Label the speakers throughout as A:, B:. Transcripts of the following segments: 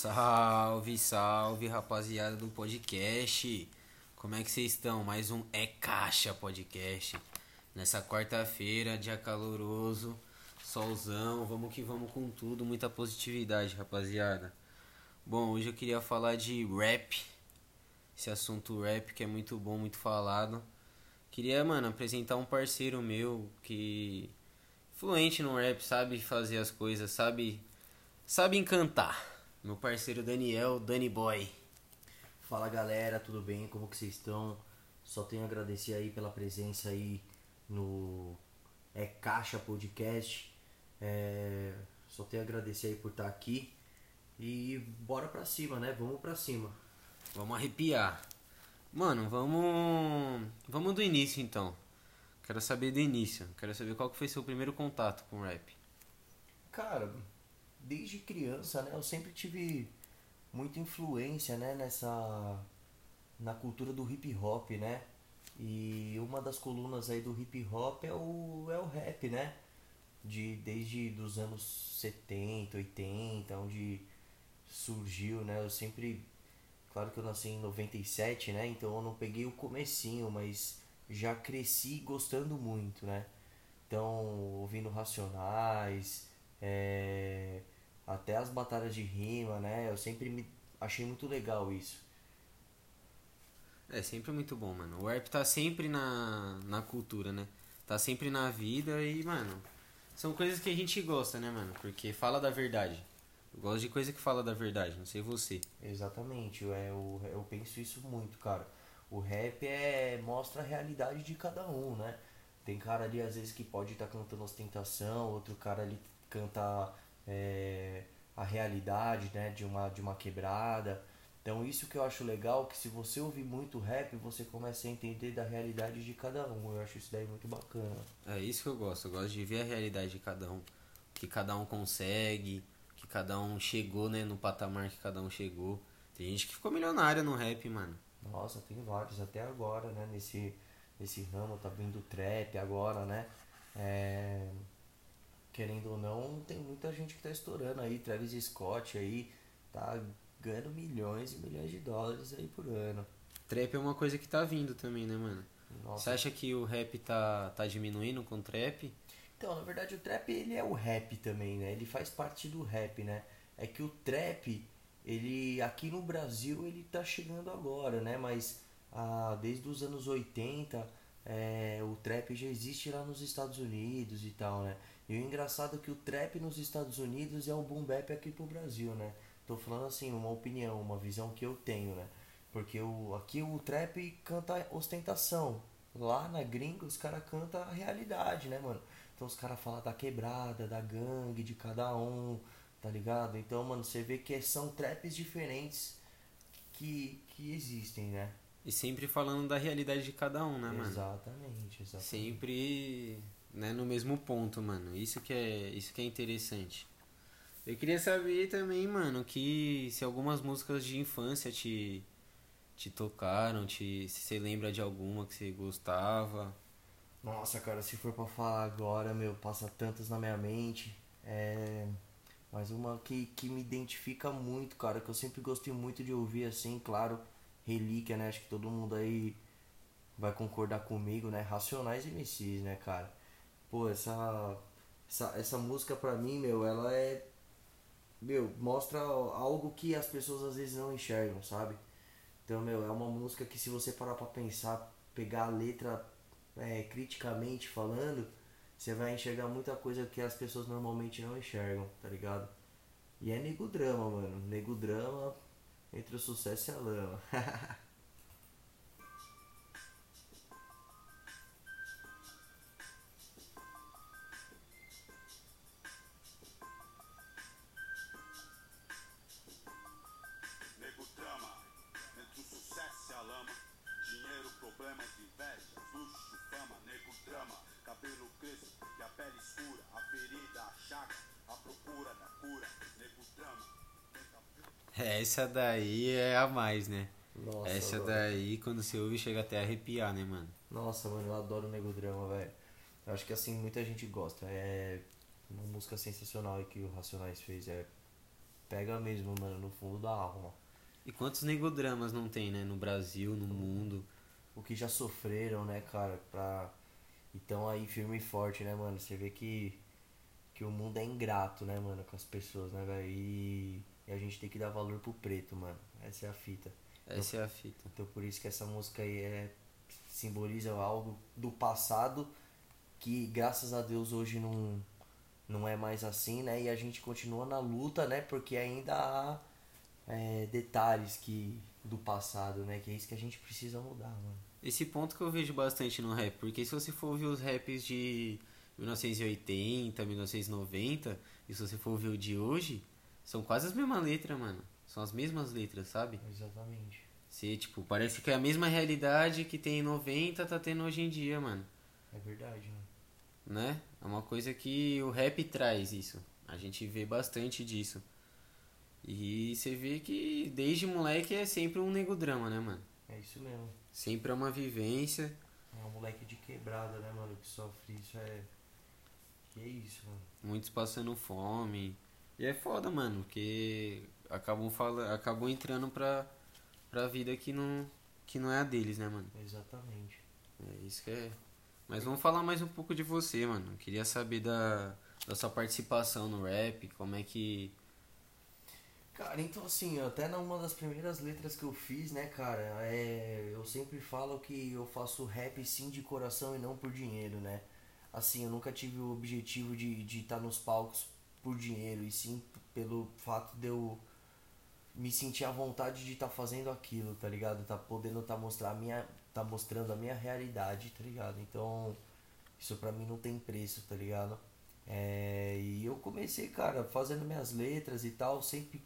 A: Salve, salve, rapaziada do podcast. Como é que vocês estão? Mais um É Caixa Podcast. Nessa quarta-feira, dia caloroso, solzão, vamos que vamos com tudo, muita positividade, rapaziada. Bom, hoje eu queria falar de rap. Esse assunto rap que é muito bom, muito falado. Queria, mano, apresentar um parceiro meu que fluente no rap, sabe fazer as coisas, sabe sabe encantar. Meu parceiro Daniel, Danny Boy.
B: Fala galera, tudo bem? Como que vocês estão? Só tenho a agradecer aí pela presença aí no É Caixa Podcast. É... Só tenho a agradecer aí por estar aqui. E bora pra cima, né? Vamos pra cima.
A: Vamos arrepiar. Mano, vamos. Vamos do início então. Quero saber do início. Quero saber qual que foi seu primeiro contato com rap.
B: Cara, desde criança, né? Eu sempre tive muita influência, né? Nessa... Na cultura do hip hop, né? E uma das colunas aí do hip hop é o, é o rap, né? De, desde dos anos 70, 80, onde surgiu, né? Eu sempre... Claro que eu nasci em 97, né? Então eu não peguei o comecinho, mas já cresci gostando muito, né? Então, ouvindo Racionais, é, até as batalhas de rima, né? Eu sempre me achei muito legal isso.
A: É sempre muito bom, mano. O rap tá sempre na, na cultura, né? Tá sempre na vida e, mano, são coisas que a gente gosta, né, mano? Porque fala da verdade. Eu gosto de coisa que fala da verdade, não sei você.
B: Exatamente, é, eu, eu penso isso muito, cara. O rap é mostra a realidade de cada um, né? Tem cara ali às vezes que pode estar tá cantando ostentação, outro cara ali canta é, a realidade, né, de uma de uma quebrada. Então isso que eu acho legal, que se você ouvir muito rap, você começa a entender da realidade de cada um. Eu acho isso daí muito bacana.
A: É isso que eu gosto, eu gosto de ver a realidade de cada um. Que cada um consegue, que cada um chegou, né, no patamar que cada um chegou. Tem gente que ficou milionária no rap, mano.
B: Nossa, tem vários até agora, né? Nesse, nesse ramo, tá vindo trap agora, né? É, querendo ou não, tem muita gente que tá estourando aí. Travis Scott aí tá ganhando milhões e milhões de dólares aí por ano.
A: Trap é uma coisa que tá vindo também, né, mano?
B: Nossa.
A: Você acha que o rap tá, tá diminuindo com o trap?
B: Então, na verdade, o trap ele é o rap também, né? Ele faz parte do rap, né? É que o trap ele aqui no Brasil ele tá chegando agora, né? Mas ah, desde os anos 80 é, o trap já existe lá nos Estados Unidos e tal, né? E o engraçado é que o trap nos Estados Unidos é o boom bap aqui pro Brasil, né? Tô falando assim, uma opinião, uma visão que eu tenho, né? Porque o, aqui o trap canta ostentação. Lá na gringa os caras cantam a realidade, né, mano? Então os caras falam da quebrada, da gangue, de cada um, tá ligado? Então, mano, você vê que são traps diferentes que, que existem, né?
A: E sempre falando da realidade de cada um, né, mano?
B: Exatamente, exatamente.
A: Sempre né, no mesmo ponto, mano. Isso que é, isso que é interessante. Eu queria saber também, mano, que se algumas músicas de infância te te tocaram, te, se você lembra de alguma que você gostava.
B: Nossa, cara, se for pra falar agora, meu, passa tantas na minha mente. É. Mas uma que, que me identifica muito, cara, que eu sempre gostei muito de ouvir, assim, claro, relíquia, né? Acho que todo mundo aí vai concordar comigo, né? Racionais MCs, né, cara? Pô, essa, essa, essa música pra mim, meu, ela é. Meu, mostra algo que as pessoas às vezes não enxergam, sabe? Então, meu, é uma música que se você parar pra pensar, pegar a letra é, criticamente falando, você vai enxergar muita coisa que as pessoas normalmente não enxergam, tá ligado? E é nego drama, mano. Nego drama entre o sucesso e a lama.
A: essa daí é a mais, né?
B: Nossa,
A: essa
B: mano.
A: daí, quando você ouve, chega até a arrepiar, né, mano?
B: Nossa, mano, eu adoro o nego drama, velho. Eu acho que assim, muita gente gosta. É uma música sensacional aí que o Racionais fez. É pega mesmo, mano, no fundo da alma.
A: E quantos negodramas não tem, né? No Brasil, no mundo.
B: O que já sofreram, né, cara, pra. Então aí firme e forte, né, mano? Você vê que. Que o mundo é ingrato, né, mano, com as pessoas, né, velho? E, e a gente tem que dar valor pro preto, mano. Essa é a fita.
A: Essa é a fita.
B: Então por isso que essa música aí é. Simboliza algo do passado que graças a Deus hoje não, não é mais assim, né? E a gente continua na luta, né? Porque ainda há é, detalhes que do passado, né? Que é isso que a gente precisa mudar, mano.
A: Esse ponto que eu vejo bastante no rap, porque se você for ouvir os raps de 1980, 1990, e se você for ouvir o de hoje, são quase as mesmas letras, mano. São as mesmas letras, sabe?
B: Exatamente.
A: Se, tipo, parece que é a mesma realidade que tem em 90 tá tendo hoje em dia, mano.
B: É verdade, mano.
A: Né? É uma coisa que o rap traz isso. A gente vê bastante disso. E você vê que desde moleque é sempre um nego drama, né, mano?
B: É isso mesmo.
A: Sempre é uma vivência.
B: É um moleque de quebrada, né, mano? Que sofre isso é. Que é isso, mano.
A: Muitos passando fome. E é foda, mano, porque acabam, fala, acabam entrando pra, pra vida que não, que não é a deles, né, mano?
B: Exatamente.
A: É isso que é. Mas vamos falar mais um pouco de você, mano. Queria saber da, da sua participação no rap, como é que.
B: Cara, então assim, até numa das primeiras letras que eu fiz, né, cara, é, eu sempre falo que eu faço rap sim de coração e não por dinheiro, né? Assim, eu nunca tive o objetivo de estar de tá nos palcos por dinheiro, e sim pelo fato de eu me sentir à vontade de estar tá fazendo aquilo, tá ligado? Tá podendo tá mostrar minha tá mostrando a minha realidade, tá ligado? Então, isso pra mim não tem preço, tá ligado? É, e eu comecei, cara, fazendo minhas letras e tal, sempre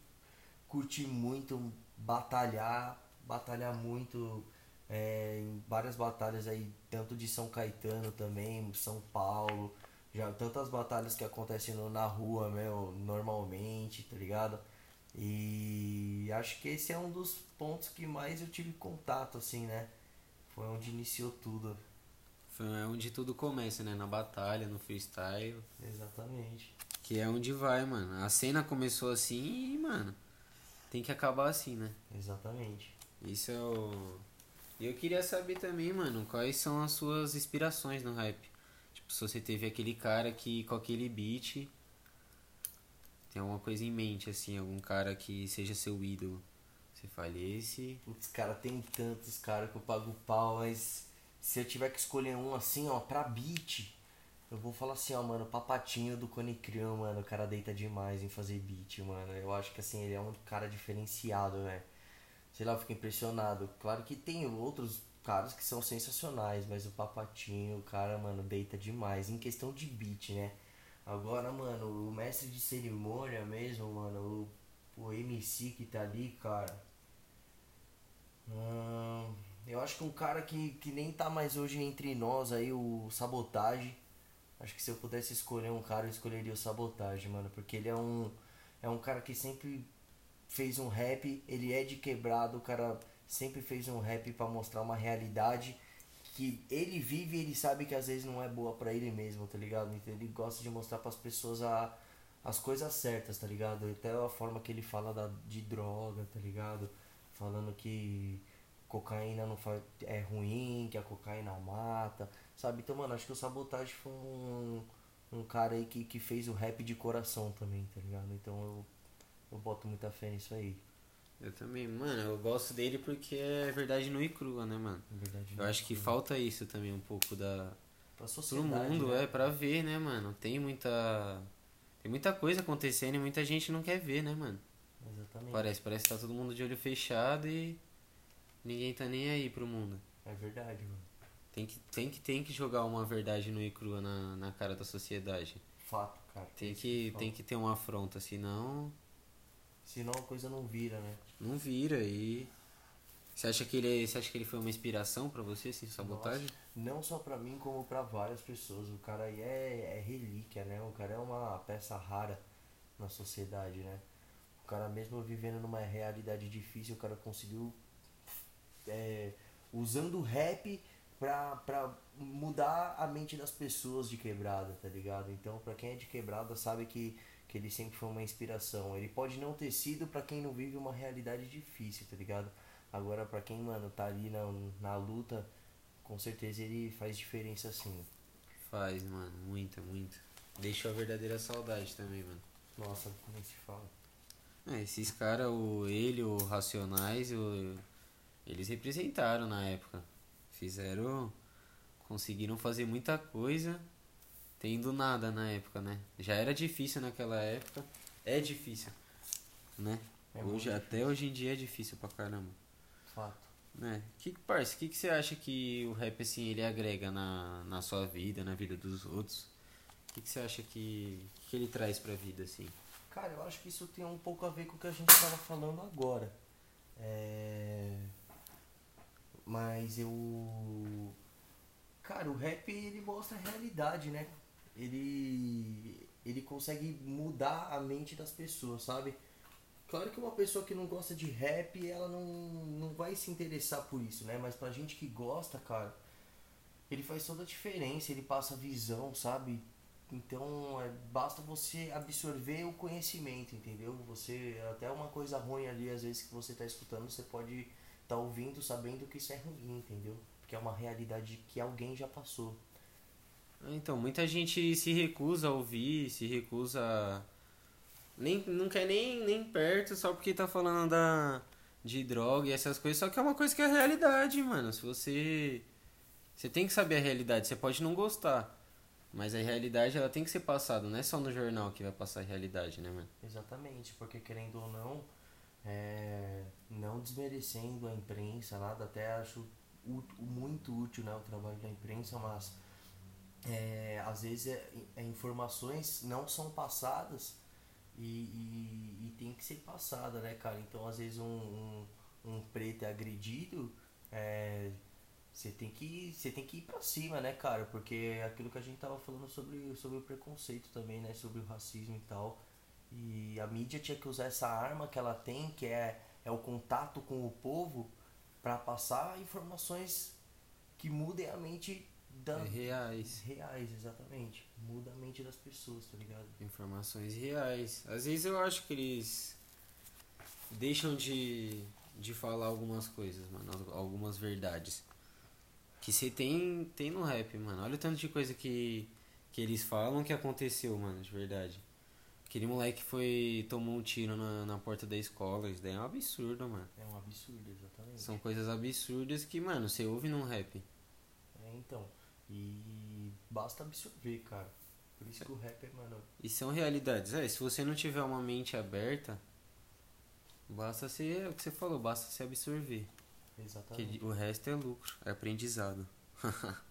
B: curti muito batalhar, batalhar muito é, em várias batalhas aí, tanto de São Caetano também, São Paulo, já tantas batalhas que acontecem na rua, meu, normalmente, tá ligado? E acho que esse é um dos pontos que mais eu tive contato, assim, né? Foi onde iniciou tudo.
A: Foi onde tudo começa, né? Na batalha, no freestyle.
B: Exatamente.
A: Que é onde vai, mano. A cena começou assim e, mano, tem que acabar assim, né?
B: Exatamente.
A: Isso é o. Eu queria saber também, mano, quais são as suas inspirações no rap. Tipo, se você teve aquele cara que com aquele beat tem alguma coisa em mente, assim, algum cara que seja seu ídolo. Você falece.
B: Putz, cara, tem tantos, cara, que eu pago pau, mas se eu tiver que escolher um assim, ó, pra beat, eu vou falar assim, ó, mano, Papatinho do Cone Crew, mano, o cara deita demais em fazer beat, mano. Eu acho que assim, ele é um cara diferenciado, né? Sei lá, eu fico impressionado. Claro que tem outros caras que são sensacionais, mas o Papatinho, o cara, mano, deita demais. Em questão de beat, né? Agora, mano, o mestre de cerimônia mesmo, mano, o, o MC que tá ali, cara. Hum, eu acho que um cara que, que nem tá mais hoje entre nós aí, o Sabotage. Acho que se eu pudesse escolher um cara, eu escolheria o Sabotage, mano. Porque ele é um. É um cara que sempre fez um rap, ele é de quebrado, o cara sempre fez um rap para mostrar uma realidade que ele vive e ele sabe que às vezes não é boa para ele mesmo, tá ligado? Então ele gosta de mostrar para as pessoas a, as coisas certas, tá ligado? Até a forma que ele fala da, de droga, tá ligado? falando que cocaína não faz, é ruim, que a cocaína mata, sabe? Então, mano, acho que o Sabotage foi um, um cara aí que, que fez o rap de coração também, tá ligado? Então eu, eu boto muita fé nisso aí.
A: Eu também, mano, eu gosto dele porque é verdade nua e crua, né, mano?
B: É verdade.
A: Eu acho que falta isso também um pouco da.
B: Pra sociedade,
A: mundo,
B: né?
A: é, pra ver, né, mano? Tem muita. Tem muita coisa acontecendo e muita gente não quer ver, né, mano?
B: Exatamente.
A: Parece, parece que tá todo mundo de olho fechado e ninguém tá nem aí pro mundo.
B: É verdade, mano.
A: Tem que, tem que, tem que jogar uma verdade nua e crua na, na cara da sociedade.
B: Fato, cara.
A: Tem que,
B: fato.
A: tem que ter uma afronta, senão
B: Senão a coisa não vira, né?
A: não vira e. Você acha que ele, você acha que ele foi uma inspiração pra você, assim, sabotagem?
B: Não só pra mim, como pra várias pessoas. O cara aí é, é relíquia, né? O cara é uma peça rara na sociedade, né? O cara mesmo vivendo numa realidade difícil, o cara conseguiu é, usando o rap pra, pra mudar a mente das pessoas de quebrada, tá ligado? Então, pra quem é de quebrada sabe que, que ele sempre foi uma inspiração. Ele pode não ter sido pra quem não vive uma realidade difícil, tá ligado? Agora pra quem, mano, tá ali na, na luta, com certeza ele faz diferença sim.
A: Faz, mano, muita, muita. Deixou a verdadeira saudade também, mano.
B: Nossa, nem se fala.
A: É, esses caras, o, ele, o Racionais, o, eles representaram na época. Fizeram. Conseguiram fazer muita coisa tendo nada na época, né? Já era difícil naquela época. É difícil, né?
B: É
A: hoje, até hoje em dia é difícil pra caramba.
B: Fato.
A: Né? Que, parça, o que, que você acha que o rap assim ele agrega na, na sua vida, na vida dos outros? O que, que você acha que, que ele traz pra vida assim?
B: Cara, eu acho que isso tem um pouco a ver com o que a gente estava falando agora. É... Mas eu. Cara, o rap ele mostra a realidade, né? Ele. Ele consegue mudar a mente das pessoas, sabe? Claro que uma pessoa que não gosta de rap, ela não, não vai se interessar por isso, né? Mas pra gente que gosta, cara, ele faz toda a diferença, ele passa visão, sabe? Então, é, basta você absorver o conhecimento, entendeu? Você, até uma coisa ruim ali, às vezes, que você tá escutando, você pode estar ouvindo sabendo que isso é ruim, entendeu? Porque é uma realidade que alguém já passou.
A: Então, muita gente se recusa a ouvir, se recusa. Nem, não quer nem, nem perto só porque tá falando da, de droga e essas coisas. Só que é uma coisa que é a realidade, mano. Se você. Você tem que saber a realidade. Você pode não gostar. Mas a realidade ela tem que ser passada. Não é só no jornal que vai passar a realidade, né, mano?
B: Exatamente, porque querendo ou não, é, não desmerecendo a imprensa, nada, até acho muito útil né, o trabalho da imprensa, mas é, às vezes é, é, informações não são passadas e, e, e tem que ser passada, né, cara? Então, às vezes, um, um, um preto é agredido, é, você tem que você tem que ir pra cima, né, cara? Porque é aquilo que a gente tava falando sobre, sobre o preconceito também, né? Sobre o racismo e tal. E a mídia tinha que usar essa arma que ela tem, que é, é o contato com o povo, pra passar informações que mudem a mente da,
A: Reais.
B: reais, exatamente. Muda a mente das pessoas, tá ligado?
A: Informações reais. Às vezes eu acho que eles deixam de, de falar algumas coisas, mano, algumas verdades. Que você tem, tem no rap, mano. Olha o tanto de coisa que, que eles falam que aconteceu, mano, de verdade. Aquele moleque foi. tomou um tiro na, na porta da escola. Isso daí é um absurdo, mano.
B: É um absurdo, exatamente.
A: São coisas absurdas que, mano, você ouve num rap.
B: É, então. E basta absorver, cara. Por isso que o rap é, mano.
A: E são realidades. É, se você não tiver uma mente aberta, basta ser é o que você falou, basta se absorver.
B: Exatamente.
A: Que o resto é lucro, é aprendizado.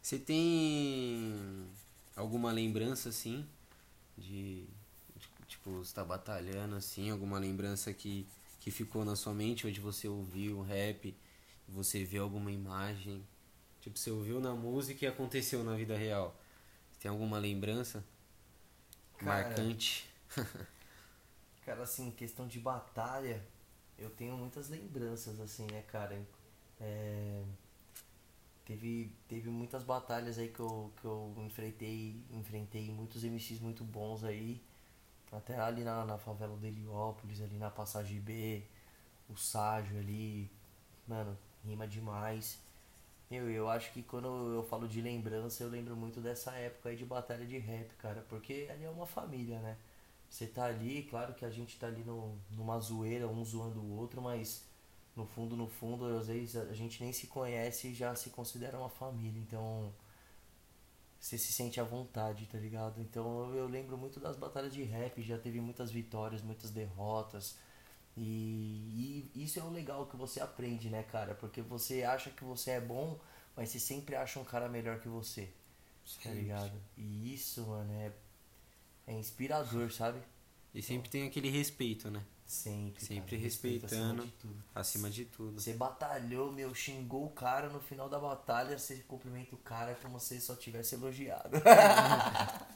A: Você tem alguma lembrança assim de, de tipo, você tá batalhando assim, alguma lembrança que, que ficou na sua mente onde você ouviu o rap, você viu alguma imagem, tipo, você ouviu na música e aconteceu na vida real. Tem alguma lembrança
B: Cara,
A: marcante?
B: Cara, assim, questão de batalha, eu tenho muitas lembranças, assim, né, cara? É, Teve, teve muitas batalhas aí que eu, que eu enfrentei, enfrentei muitos MCs muito bons aí. Até ali na, na favela do Heliópolis, ali na passagem B, o Ságio ali, mano, rima demais. Eu, eu acho que quando eu falo de lembrança, eu lembro muito dessa época aí de batalha de rap, cara, porque ali é uma família, né? Você tá ali, claro que a gente tá ali no, numa zoeira, um zoando o outro, mas no fundo, no fundo, às vezes a gente nem se conhece e já se considera uma família, então você se sente à vontade, tá ligado? Então eu, eu lembro muito das batalhas de rap, já teve muitas vitórias, muitas derrotas. E, e isso é o legal que você aprende, né, cara? Porque você acha que você é bom, mas você sempre acha um cara melhor que você, tá
A: Sempre.
B: ligado? E isso, mano, é, é inspirador, sabe?
A: E sempre tem aquele respeito, né?
B: Sempre.
A: Sempre
B: cara, respeito acima
A: respeitando.
B: de tudo.
A: Acima de tudo.
B: Você batalhou, meu, xingou o cara no final da batalha, você cumprimenta o cara como se só tivesse elogiado.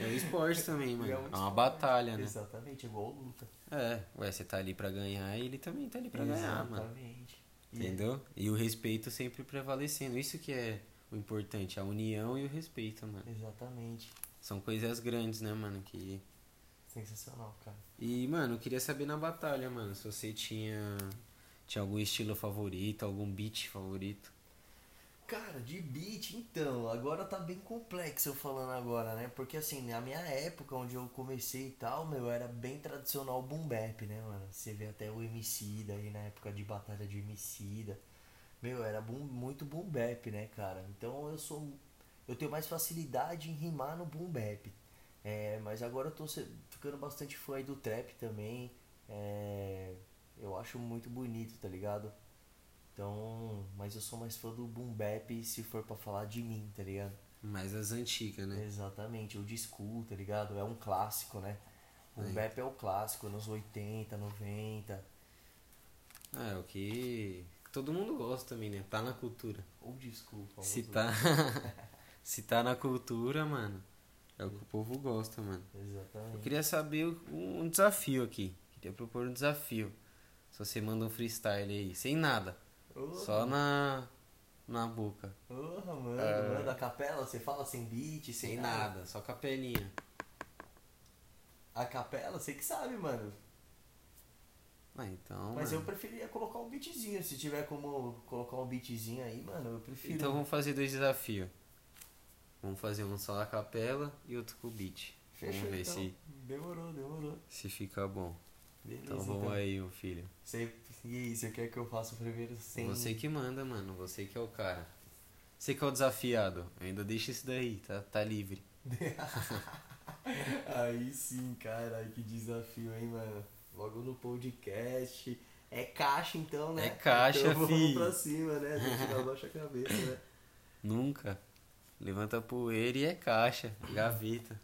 A: É o esporte também, mano.
B: É
A: É,
B: um
A: uma
B: esporte.
A: batalha, né?
B: Exatamente, igual luta.
A: É, ué, você tá ali pra ganhar e ele também tá ali pra ganhar, mano.
B: Exatamente.
A: Entendeu? E o respeito sempre prevalecendo. Isso que é o importante, a união e o respeito, mano.
B: Exatamente.
A: São coisas grandes, né, mano? Que.
B: Sensacional, cara.
A: E, mano, eu queria saber na batalha, mano, se você tinha. Tinha algum estilo favorito, algum beat favorito.
B: Cara, de beat, então, agora tá bem complexo eu falando agora, né? Porque assim, na minha época, onde eu comecei e tal, meu, era bem tradicional boom bap, né, mano? Você vê até o Emicida aí na época de batalha de Emicida. Meu, era boom, muito boom bap, né, cara? Então eu sou. Eu tenho mais facilidade em rimar no boom bap. É, mas agora eu tô ficando bastante fã aí do trap também. É, eu acho muito bonito, tá ligado? Então, mas eu sou mais fã do boom bap se for pra falar de mim, tá ligado?
A: Mais as antigas, né?
B: Exatamente, o school, tá ligado? É um clássico, né? Boom
A: Aí.
B: bap é o clássico, anos 80, 90.
A: É, o que todo mundo gosta também, né? Tá na cultura.
B: School, famoso.
A: Se tá. Se tá na cultura, mano, é o que o povo gosta, mano. Eu
B: Exatamente.
A: queria saber o- um desafio aqui. Queria propor um desafio. Se você manda um freestyle aí, sem nada. Só na. na boca.
B: Porra, mano,
A: É.
B: mano, a capela, você fala sem beat, sem,
A: Sem nada, só capelinha.
B: A capela, você que sabe, mano.
A: Ah, então.
B: Mas
A: mano.
B: eu preferia colocar um beatzinho. Se tiver como colocar um beatzinho aí, mano, eu prefiro.
A: Então vamos fazer dois desafios. Vamos fazer um só a capela e outro com o beat.
B: Fechou,
A: vamos ver
B: então.
A: se,
B: Demorou, demorou.
A: se fica bom.
B: Beleza,
A: Então vamos aí, meu filho.
B: Você, e aí, você quer que eu faça primeiro sem...
A: Você que manda, mano. Você que é o cara. Você que é o desafiado. Ainda deixa isso daí, tá, tá livre.
B: aí sim, caralho, que desafio, hein, mano. Logo no podcast. É caixa então, né?
A: É caixa,
B: então, vamos
A: fi.
B: pra cima, né? A cabeça, né?
A: Nunca. Levanta poeira e é caixa, gaveta.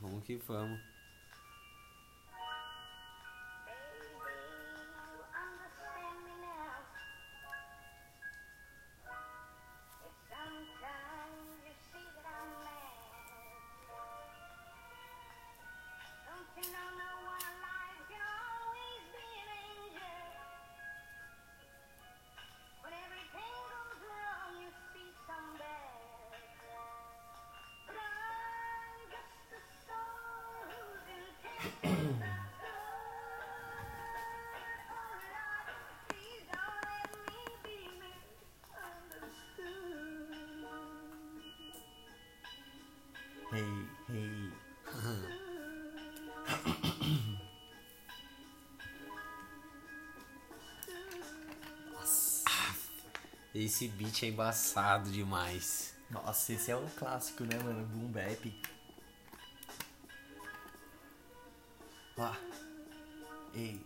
A: Vamos que vamos. Esse beat é embaçado demais.
B: Nossa, esse é um clássico, né, mano? Boom bap. Ah. Ei.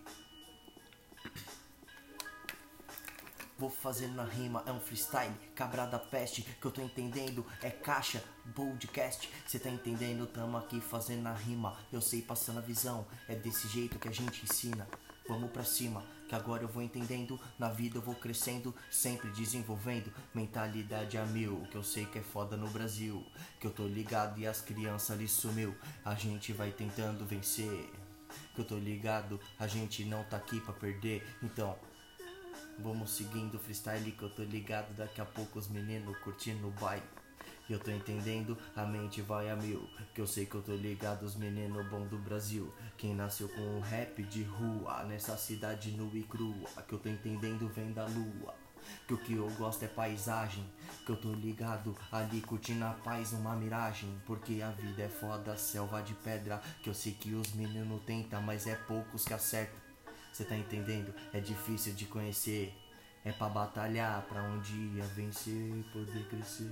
B: Vou fazendo na rima, é um freestyle, cabra da peste, que eu tô entendendo, é caixa, podcast, cê tá entendendo, tamo aqui fazendo na rima, eu sei passando a visão, é desse jeito que a gente ensina, vamos pra cima, que agora eu vou entendendo, na vida eu vou crescendo, sempre desenvolvendo, mentalidade a mil, que eu sei que é foda no Brasil, que eu tô ligado e as crianças ali sumiu, a gente vai tentando vencer, que eu tô ligado, a gente não tá aqui pra perder, então Vamos seguindo o freestyle que eu tô ligado Daqui a pouco os meninos curtindo o baile eu tô entendendo, a mente vai a mil. Que eu sei que eu tô ligado os meninos bom do Brasil. Quem nasceu com o rap de rua Nessa cidade nua e crua. Que eu tô entendendo vem da lua. Que o que eu gosto é paisagem. Que eu tô ligado ali curtindo a paz uma miragem. Porque a vida é foda, selva de pedra. Que eu sei que os meninos tentam, mas é poucos que acertam. Cê tá entendendo? É difícil de conhecer. É pra batalhar, pra um dia vencer, poder crescer.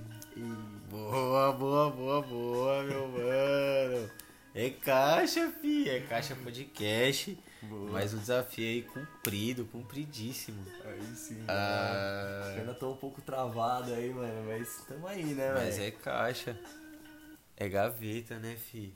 A: Boa, boa, boa, boa, meu mano. É caixa, fi. É caixa podcast.
B: Boa.
A: Mas o desafio aí cumprido, cumpridíssimo.
B: Aí sim.
A: Ah,
B: Eu ainda tô um pouco travado aí, mano, mas tamo aí, né,
A: mas
B: velho?
A: é caixa. É gaveta, né, fi?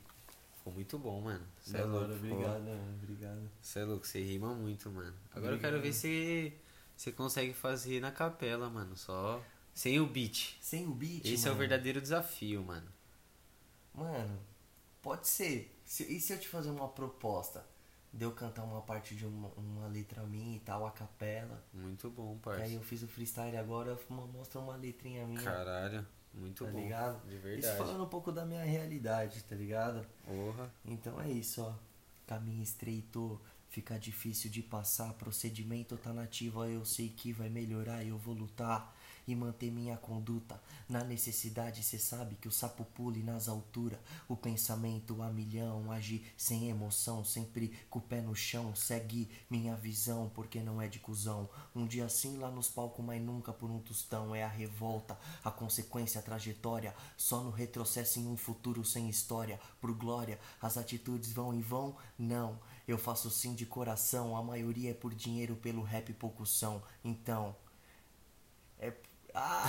A: Ficou muito bom, mano. Cê é louco. ficou-
B: obrigado, mano, obrigado.
A: Cê é louco, você rima muito, mano. Agora eu
B: Obrigado.
A: quero ver se você consegue fazer na capela, mano. Só sem o beat.
B: Sem o beat,
A: Esse é o
B: mano.
A: verdadeiro desafio, mano.
B: Mano, pode ser. Se- e se eu te fazer uma proposta? de eu cantar uma parte de uma, uma letra minha e tal, a capela.
A: Muito bom,
B: E aí
A: parça.
B: eu fiz o freestyle agora, uma- mostra uma letrinha minha.
A: Caralho, muito
B: tá
A: bom.
B: ligado?
A: De
B: Isso
A: verdade.
B: falando um pouco da minha realidade, tá ligado?
A: Porra.
B: Então é isso, ó. Caminho estreito, fica difícil de passar. Procedimento tá nativo, eu sei que vai melhorar, eu vou lutar e manter minha conduta. Na necessidade, cê sabe que o sapo pule nas alturas. O pensamento a milhão, agir sem emoção, sempre com o pé no chão. Segue minha visão, porque não é de cuzão. Um dia assim lá nos palcos, mas nunca por um tostão. É a revolta, a consequência, a trajetória. Só no retrocesso em um futuro sem história. Por glória, as atitudes vão e vão? Não. Eu faço sim de coração, a maioria é por dinheiro, pelo rap poucos são. Então, é. Ah.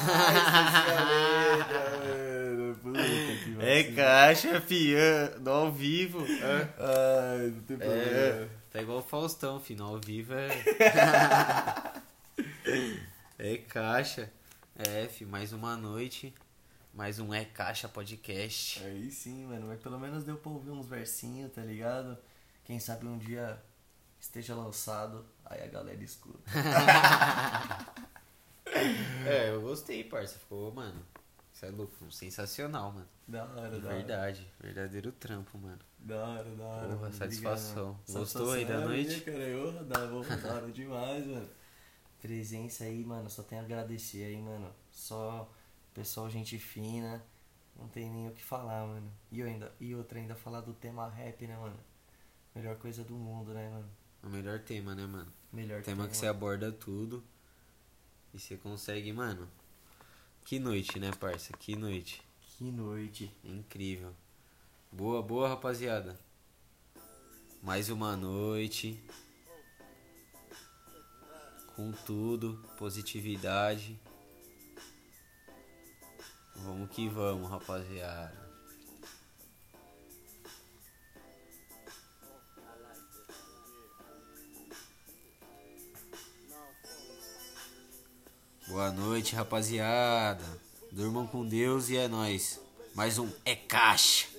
B: Puta que
A: É caixa, fiã, no ao vivo.
B: Ai, não tem problema.
A: É, tá igual o Faustão, fi, no ao vivo é. é caixa. É, fi, mais uma noite. Mais um É Caixa Podcast.
B: Aí sim, mano. Mas pelo menos deu pra ouvir uns versinhos, tá ligado? Quem sabe um dia esteja lançado, aí a galera escuta.
A: É, eu gostei, parça. Ficou, mano. Isso é louco, sensacional, mano.
B: Da hora, da hora.
A: verdade, verdadeiro trampo, mano.
B: Da hora, da hora.
A: Porra,
B: mano.
A: satisfação.
B: Obrigado.
A: Gostou aí da
B: Satisfação
A: noite?
B: minha, cara. Eu, da, da hora demais, mano. Presença aí, mano. Só tenho a agradecer aí, mano. Só pessoal, gente fina. Não tem nem o que falar, mano. E, eu ainda, e outra, ainda falar do tema rap, né, mano? Melhor coisa do mundo, né, mano?
A: O melhor tema, né, mano?
B: Melhor
A: Tema que você aborda tudo. E você consegue, mano. Que noite, né, parça? Que noite.
B: Que noite.
A: Incrível. Boa, boa, rapaziada. Mais uma noite. Com tudo, positividade. Vamos que vamos, rapaziada. Boa noite, rapaziada. Durmam com Deus e é nóis. Mais um É Caixa.